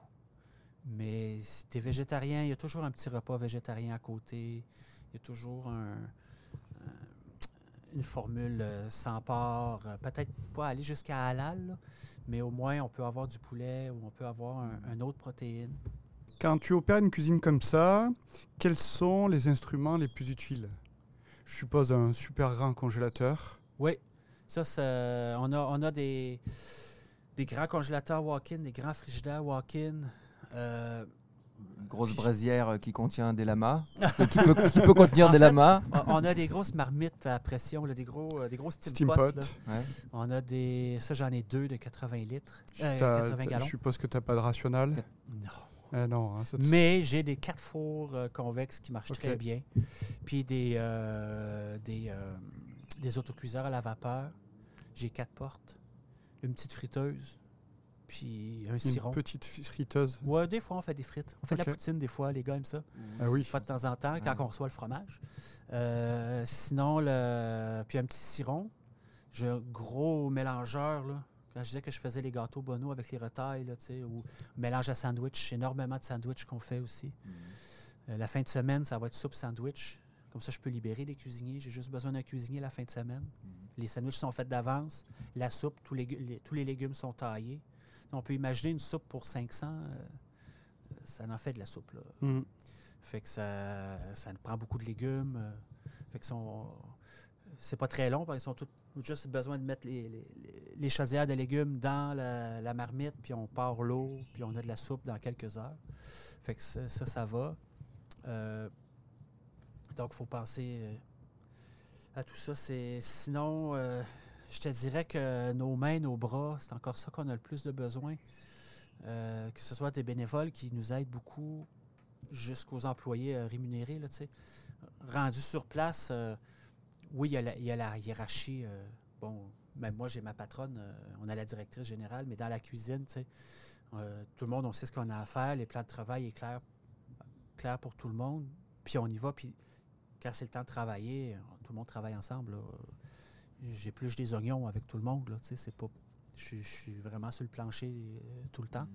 mais si tu es végétarien, il y a toujours un petit repas végétarien à côté. Il y a toujours un- un- une formule euh, sans porc. euh, Peut-être pas aller jusqu'à halal, là, mais au moins on peut avoir du poulet ou on peut avoir un, un autre protéine. Quand tu opères une cuisine comme ça, quels sont les instruments les plus utiles? Je suppose un super grand congélateur. Oui, ça, ça- on, a, on a des, des grands congélateurs walk-in, des grands frigidaires walk-in. Euh, Une grosse braisière qui contient des lamas, qui, peut, qui peut contenir En des fait, lamas. on a des grosses marmites à pression, là, des gros, euh, des gros steam, Steam pots, pot. là. Ouais. On a des. Ça, j'en ai deux de 80 litres. Tu- euh, t'as- 80 t'as- gallons. je suppose que tu n'as pas de rationnel. Non. Non, hein, ça Mais j'ai des quatre fours euh, convexes qui marchent très bien. Puis des, euh, des, euh, des autocuiseurs à la vapeur. J'ai quatre portes. Une petite friteuse. Puis un une ciron. petite fi- friteuse. Ouais, des fois, on fait des frites. On fait de la poutine, des fois, les gars aiment ça. Ah oui. Une fois de temps en temps, quand Ouais. on reçoit le fromage. Euh, sinon, le... puis un petit ciron. J'ai un gros mélangeur, là. Quand je disais que je faisais les gâteaux Bono avec les retailles, là, tu sais, ou mélange à sandwich, énormément de sandwich qu'on fait aussi. Euh, la fin de semaine, ça va être soupe sandwich. Comme ça, je peux libérer les cuisiniers. J'ai juste besoin d'un cuisinier la fin de semaine. Les sandwichs sont faits d'avance. La soupe, tous les, les- tous les légumes sont taillés. On peut imaginer une soupe pour 500. euh, ça en fait de la soupe. Là. Mm. Fait que ça, ça nous prend beaucoup de légumes. euh, fait que c'est pas très long, parce qu'ils sont tous juste besoin de mettre les, les, les- chaudières de légumes dans la, marmite, puis on part l'eau, puis on a de la soupe dans quelques heures. Fait que ça, ça, va. Euh, donc, il faut penser euh, à tout ça. Sinon, euh, je te dirais que nos mains, nos bras, c'est encore ça qu'on a le plus de besoin. Que ce soit des bénévoles qui nous aident beaucoup jusqu'aux employés rémunérés. Là. Rendus sur place, oui, il y, a la, il y a la hiérarchie. euh, bon, même moi, j'ai ma patronne, euh, on a la directrice générale, mais dans la cuisine, tu sais, euh, tout le monde, on sait ce qu'on a à faire. Les plans de travail est clair, clair pour tout le monde. Puis on y va. Puis quand c'est le temps de travailler, tout le monde travaille ensemble. là. J'épluche des oignons avec tout le monde. Là, tu sais, c'est pas, je, suis- vraiment sur le plancher tout le temps.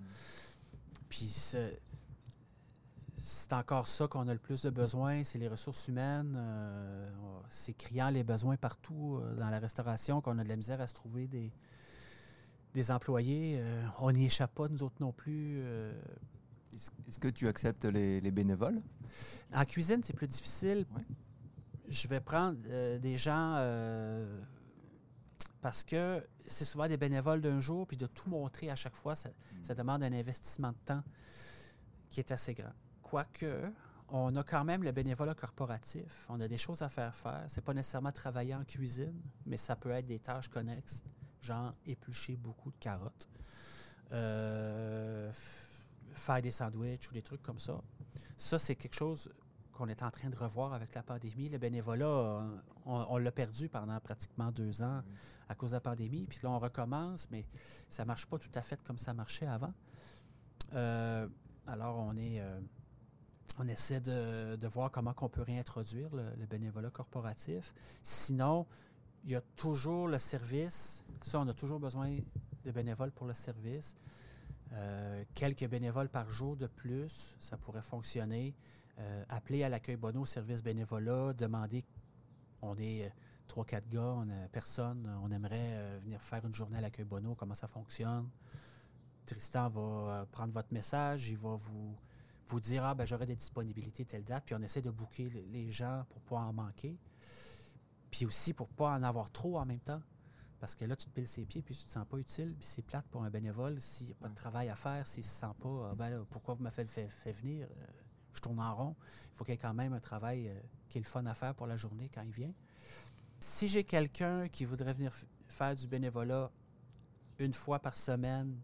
Puis c'est encore ça qu'on a le plus de besoin, c'est les ressources humaines. euh, c'est criant les besoins partout euh, dans la restauration, qu'on a de la misère à se trouver des, des employés. Euh, on n'y échappe pas, nous autres non plus. Est-ce que tu acceptes les, les bénévoles? En cuisine, c'est plus difficile. Je vais prendre des gens parce que c'est souvent des bénévoles d'un jour, puis de tout montrer à chaque fois, ça, ça demande un investissement de temps qui est assez grand. Quoique, on a quand même le bénévolat corporatif. On a des choses à faire faire. C'est pas nécessairement travailler en cuisine, mais ça peut être des tâches connexes, genre éplucher beaucoup de carottes, euh, faire des sandwichs ou des trucs comme ça. Ça, c'est quelque chose qu'on est en train de revoir avec la pandémie. Le bénévolat, on, on l'a perdu pendant pratiquement deux ans à cause de la pandémie. Puis là, on recommence, mais ça ne marche pas tout à fait comme ça marchait avant. Euh, alors, on est... euh, on essaie de, voir comment on peut réintroduire le, bénévolat corporatif. Sinon, il y a toujours le service. Ça, on a toujours besoin de bénévoles pour le service. Euh, quelques bénévoles par jour de plus, ça pourrait fonctionner. Euh, appeler à l'accueil Bono service bénévolat, demander, on est euh, trois, quatre gars, on a personne, on aimerait euh, venir faire une journée à l'accueil Bono, comment ça fonctionne. Tristan va prendre votre message, il va vous, vous dire ah ben j'aurai des disponibilités telle date, puis on essaie de le- les gens pour pas en manquer. Puis aussi pour pas en avoir trop en même temps. Parce que là, tu te piles ses pieds, puis tu te sens pas utile, puis c'est plate pour un bénévole s'il n'y a pas de travail à faire, s'il se sent pas, ah ben là, pourquoi vous m'avez fait, fait venir? Euh, je tourne en rond. Il faut qu'il y ait quand même un travail euh, qui est le fun à faire pour la journée quand il vient. Si j'ai quelqu'un qui voudrait venir faire du bénévolat une fois par semaine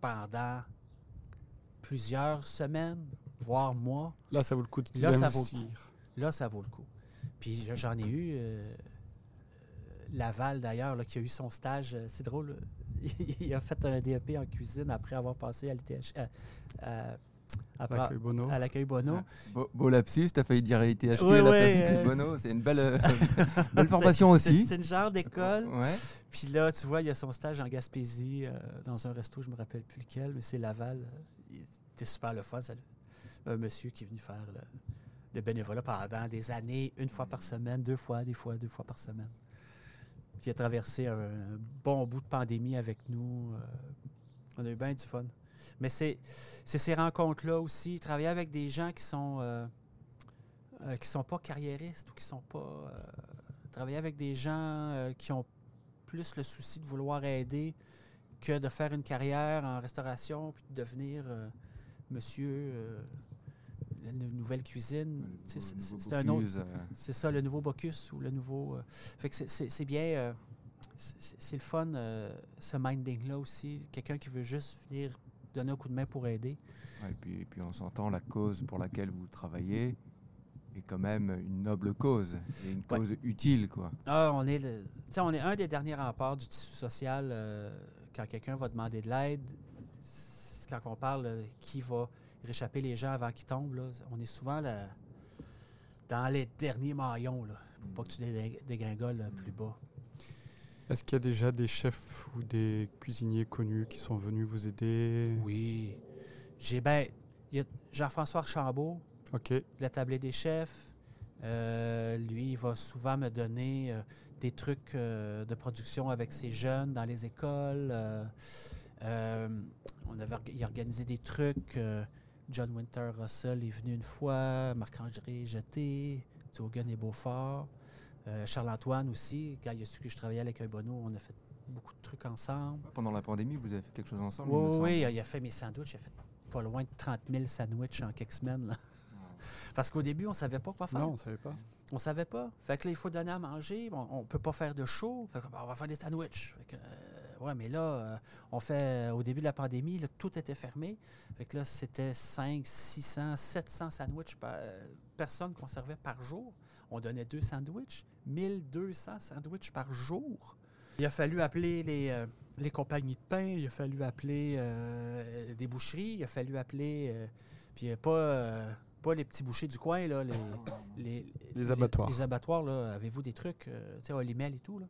pendant plusieurs semaines, voire mois, Là, ça vaut le coup de Là, ça vaut. Là, ça vaut le coup. Puis je- j'en ai eu. euh, Laval, d'ailleurs, qui a eu son stage. euh, C'est drôle. euh, il a fait un DEP en cuisine après avoir passé à l'ITH. L'accueil Bono. à l'accueil Bono. Ouais. Beau, beau lapsus, t'as failli dire ITHQ à la place euh, Bono. C'est une belle, euh, belle formation aussi. C'est une genre d'école. Ouais. Puis là, tu vois, il y a son stage en Gaspésie, euh, dans un resto, je me rappelle plus lequel, mais c'est Laval. C'était super le fun. un monsieur qui est venu faire le, bénévolat pendant des années, une fois par semaine, deux fois, des fois, deux fois par semaine. Il a traversé un, bon bout de pandémie avec nous. euh, on a eu bien du fun. Mais c'est ces rencontres-là aussi, travailler avec des gens qui sont euh, euh, qui sont pas carriéristes ou qui sont pas. travailler avec des gens qui ont plus le souci de vouloir aider que de faire une carrière en restauration puis de devenir monsieur euh, la nou- nouvelle cuisine. C'est un autre. Euh, C'est ça, le nouveau Bocus ou le nouveau. euh, fait que c'est- bien. euh, c'est- le fun, euh, ce minding-là aussi. Quelqu'un qui veut juste venir donner un coup de main pour aider. ouais, et, puis, et puis on s'entend, la cause pour laquelle vous travaillez est quand même une noble cause, et une Ouais. cause utile, quoi. Ah, on est, le- on est un des derniers remparts du tissu social quand quelqu'un va demander de l'aide. Quand on parle euh, qui va réchapper les gens avant qu'ils tombent, là, on est souvent là, dans les derniers maillons. Là, pour pas que tu dé- dégringoles euh, plus bas. Est-ce qu'il y a déjà des chefs ou des cuisiniers connus qui sont venus vous aider? Oui. J'ai ben, il y a Jean-François Archambault, de la tablée des chefs. Euh, lui, il va souvent me donner euh, des trucs euh, de production avec ses jeunes dans les écoles. Euh, on avait, il a organisé des trucs. euh, John Winter Russell est venu une fois, Marc-André Jeté, Dugan et Beaufort. Euh, Charles-Antoine aussi, quand il a su que je travaillais l'Écueil Bonneau, on a fait beaucoup de trucs ensemble. Pendant la pandémie, vous avez fait quelque chose ensemble Oui, il a fait mes sandwichs. Il a fait pas loin de 30 000 sandwichs en quelques semaines. là. Parce qu'au début, on savait pas quoi faire. Non, on ne savait pas. On savait pas. Fait que là, il faut donner à manger. On, on peut pas faire de show. Fait que, ben, on va faire des sandwichs. Fait que, euh, ouais, mais là, euh, on fait. au début de la pandémie, là, tout était fermé. Fait que là, c'était 5, 600, 700 sandwichs par euh, personne qu'on servait par jour. On donnait deux sandwichs. 1200 sandwichs par jour. Il a fallu appeler les, euh, les compagnies de pain. Il a fallu appeler euh, des boucheries. Il a fallu appeler. euh, puis pas. pas les petits bouchers du coin, là, les, les, Les abattoirs. Les, abattoirs, là, avez-vous des trucs, tu sais, Olimel et tout, là?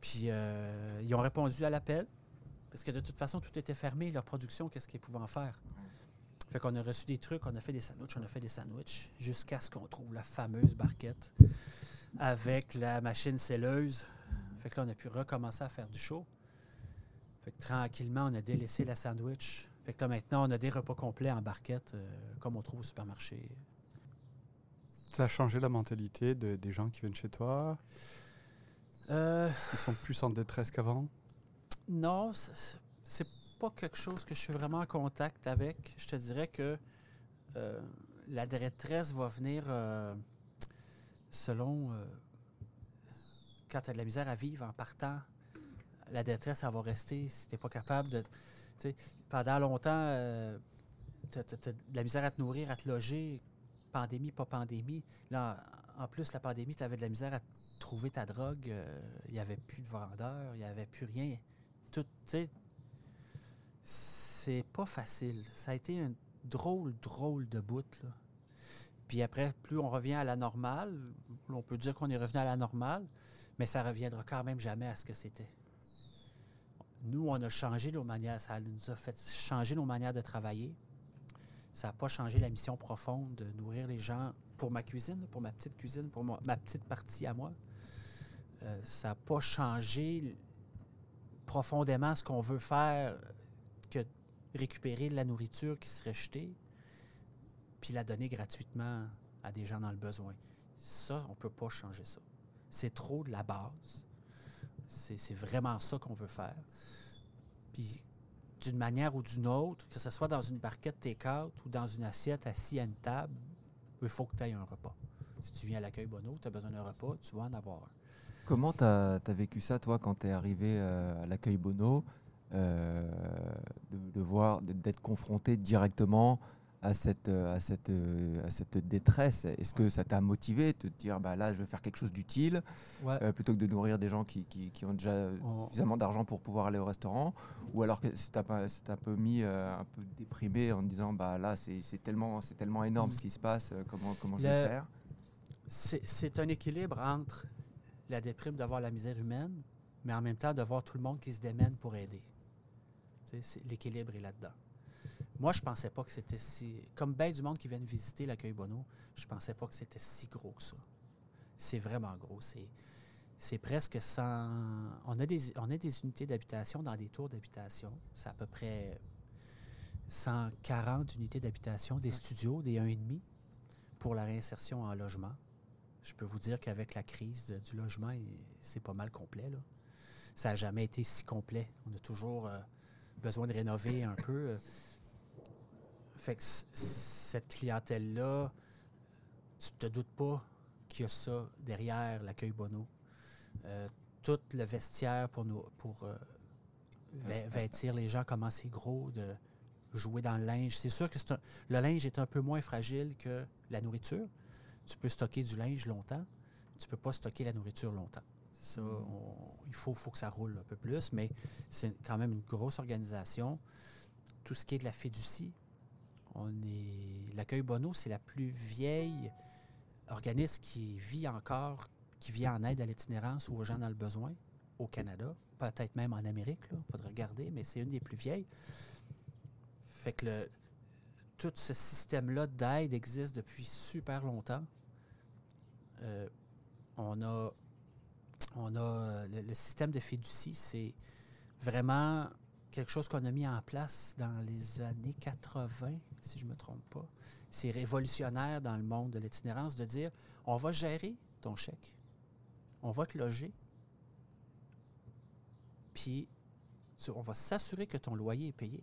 Puis euh, ils ont répondu à l'appel, parce que de toute façon, tout était fermé, leur production, qu'est-ce qu'ils pouvaient en faire? Fait qu'on a reçu des trucs, on a fait des sandwichs, on a fait des sandwichs, jusqu'à ce qu'on trouve la fameuse barquette avec la machine selleuse. Fait que là, on a pu recommencer à faire du show. Fait que tranquillement, on a délaissé la sandwich. Fait que là, maintenant, on a des repas complets en barquette, euh, comme on trouve au supermarché. Ça a changé la mentalité de- des gens qui viennent chez toi? Ils sont plus en détresse qu'avant? Non, c'est- pas quelque chose que je suis vraiment en contact avec. Je te dirais que euh, la détresse va venir euh, selon euh, quand tu as de la misère à vivre en partant. La détresse, elle va rester si tu n'es pas capable de. Pendant longtemps, tu as, de la misère à te nourrir, à te loger, pandémie, pas pandémie. Là, en plus, la pandémie, tu avais de la misère à trouver ta drogue. euh, Il n'y avait plus de vendeurs, il n'y avait plus rien. Tout, c'est pas facile. Ça a été un drôle, drôle de bout. Puis après, plus on revient à la normale, on peut dire qu'on est revenu à la normale, mais ça reviendra quand même jamais à ce que c'était. Nous, on a changé nos manières, ça nous a fait changer nos manières de travailler. Ça n'a pas changé la mission profonde de nourrir les gens pour ma cuisine, pour ma petite cuisine, pour ma petite partie à moi. Euh, ça n'a pas changé profondément ce qu'on veut faire que récupérer de la nourriture qui serait jetée puis la donner gratuitement à des gens dans le besoin. Ça, on ne peut pas changer ça. C'est trop de la base. C'est vraiment ça qu'on veut faire. Puis, d'une manière ou d'une autre, que ce soit dans une barquette take-out ou dans une assiette assis à une table, il faut que tu aies un repas. Si tu viens à l'accueil Bono, tu as besoin d'un repas, tu vas en avoir un. Comment tu as, vécu ça, toi, quand tu es arrivé euh, à l'accueil Bono, euh, de, de voir, d'être confronté directement à cette, euh, à cette, euh, à cette détresse? Est-ce que ça t'a motivé de te dire, bah, là, je vais faire quelque chose d'utile, Ouais. euh, plutôt que de nourrir des gens qui, qui- qui ont déjà suffisamment d'argent pour pouvoir aller au restaurant? Ou alors que ça t'a un peu mis euh, un peu déprimé en te disant, bah, là, c'est tellement, tellement énorme Mm. ce qui se passe, euh, comment, comment je vais faire? C'est un équilibre entre la déprime de voir la misère humaine, mais en même temps de voir tout le monde qui se démène pour aider. L'équilibre est là-dedans. Moi, je pensais pas que c'était si. Comme bien du monde qui vient visiter l'accueil Bono, je pensais pas que c'était si gros que ça. C'est vraiment gros. C'est. C'est presque 100. On a des, on a des unités d'habitation dans des tours d'habitation. C'est à peu près 140 unités d'habitation, des studios, des 1,5 pour la réinsertion en logement. Je peux vous dire qu'avec la crise du logement, c'est pas mal complet. Là. Ça n'a jamais été si complet. On a toujours euh, besoin de rénover un peu. Euh. Fait que cette clientèle-là, tu te doutes pas qu'il y a ça derrière l'accueil Bono. Euh, tout le vestiaire pour, nous, pour euh, vê- vêtir les gens, comment c'est gros de jouer dans le linge. C'est sûr que un- le linge est un peu moins fragile que la nourriture. Tu peux stocker du linge longtemps, tu peux pas stocker la nourriture longtemps. Ça, on- il faut, faut que ça roule un peu plus, mais c'est quand même une grosse organisation. Tout ce qui est de la fiducie, on est l'accueil Bono, c'est la plus vieille organisme qui vit encore, qui vit en aide à l'itinérance ou aux gens dans le besoin au Canada, peut-être même en Amérique, il faudrait regarder, mais c'est une des plus vieilles. Fait que tout ce système-là d'aide existe depuis super longtemps. Euh, on a, on a le, le système de fiducie, c'est vraiment quelque chose qu'on a mis en place dans les années 80, si je ne me trompe pas. C'est révolutionnaire dans le monde de l'itinérance de dire on va gérer ton chèque, on va te loger, puis on va s'assurer que ton loyer est payé.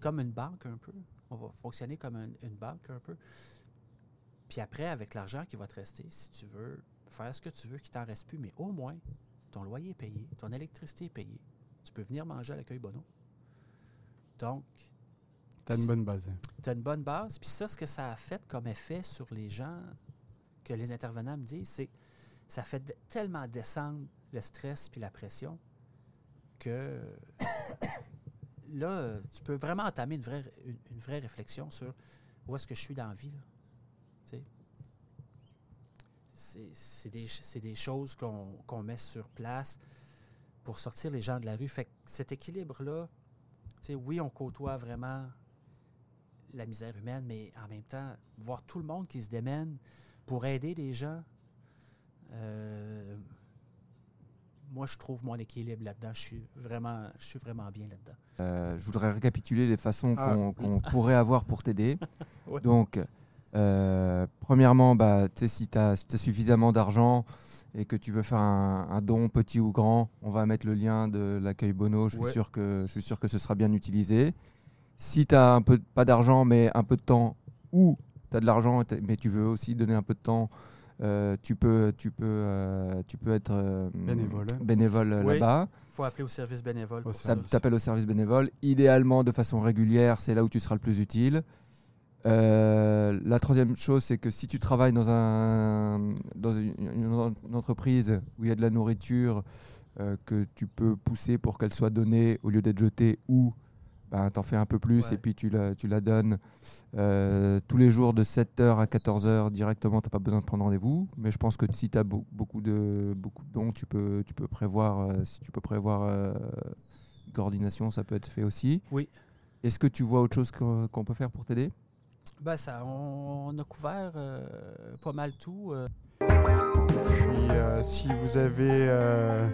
Comme une banque un peu. On va fonctionner comme un- une banque un peu. Puis après, avec l'argent qui va te rester, si tu veux faire ce que tu veux, qu'il t'en reste plus, mais au moins, ton loyer est payé, ton électricité est payée. Tu peux venir manger à l'accueil Bono. Donc, Tu as une bonne base. tu as une bonne base. Puis ça, ce que ça a fait comme effet sur les gens, que les intervenants me disent, c'est ça fait tellement descendre le stress puis la pression que là, tu peux vraiment entamer une vraie, une, vraie réflexion sur où est-ce que je suis dans la vie. C'est des, des choses qu'on met sur place pour sortir les gens de la rue. Fait que cet équilibre-là, oui, on côtoie vraiment la misère humaine, mais en même temps, voir tout le monde qui se démène pour aider les gens, euh, moi, je trouve mon équilibre là-dedans. Je suis vraiment, je suis vraiment bien là-dedans. Euh, je voudrais récapituler les façons Ah. qu'on pourrait avoir pour t'aider. Ouais. Donc, euh, premièrement, bah, si tu as, suffisamment d'argent et que tu veux faire un, un don petit ou grand, on va mettre le lien de l'accueil Bono. Je suis, Ouais. sûr que, je suis sûr que ce sera bien utilisé. Si tu as un peu, pas d'argent, mais un peu de temps, ou tu as de l'argent, mais tu veux aussi donner un peu de temps, euh, tu, peux, tu, peux, euh, tu peux être euh, Bénévole. bénévole Oui. là-bas. Il faut appeler au service bénévole. T'a- T'appelles au service bénévole, idéalement de façon régulière, c'est là où tu seras le plus utile. Euh, la troisième chose, c'est que si tu travailles dans, un, dans une, une en- une entreprise où il y a de la nourriture euh, que tu peux pousser pour qu'elle soit donnée au lieu d'être jetée, ou ben, t'en fais un peu plus Ouais. et puis tu la, tu la donnes euh, tous les jours de 7h à 14h directement, t'as pas besoin de prendre rendez-vous. Mais je pense que si tu as beaucoup de, beaucoup de dons, tu peux, tu peux prévoir, euh, si tu peux prévoir euh, coordination, ça peut être fait aussi. Oui. Est-ce que tu vois autre chose qu'on peut faire pour t'aider? Ben, ça, on, on a couvert euh, pas mal tout. euh. Puis euh, si vous avez euh,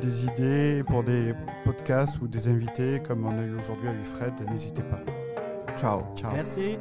des idées pour des podcasts ou des invités comme on a eu aujourd'hui avec Fred, n'hésitez pas. Ciao. Ciao. Merci.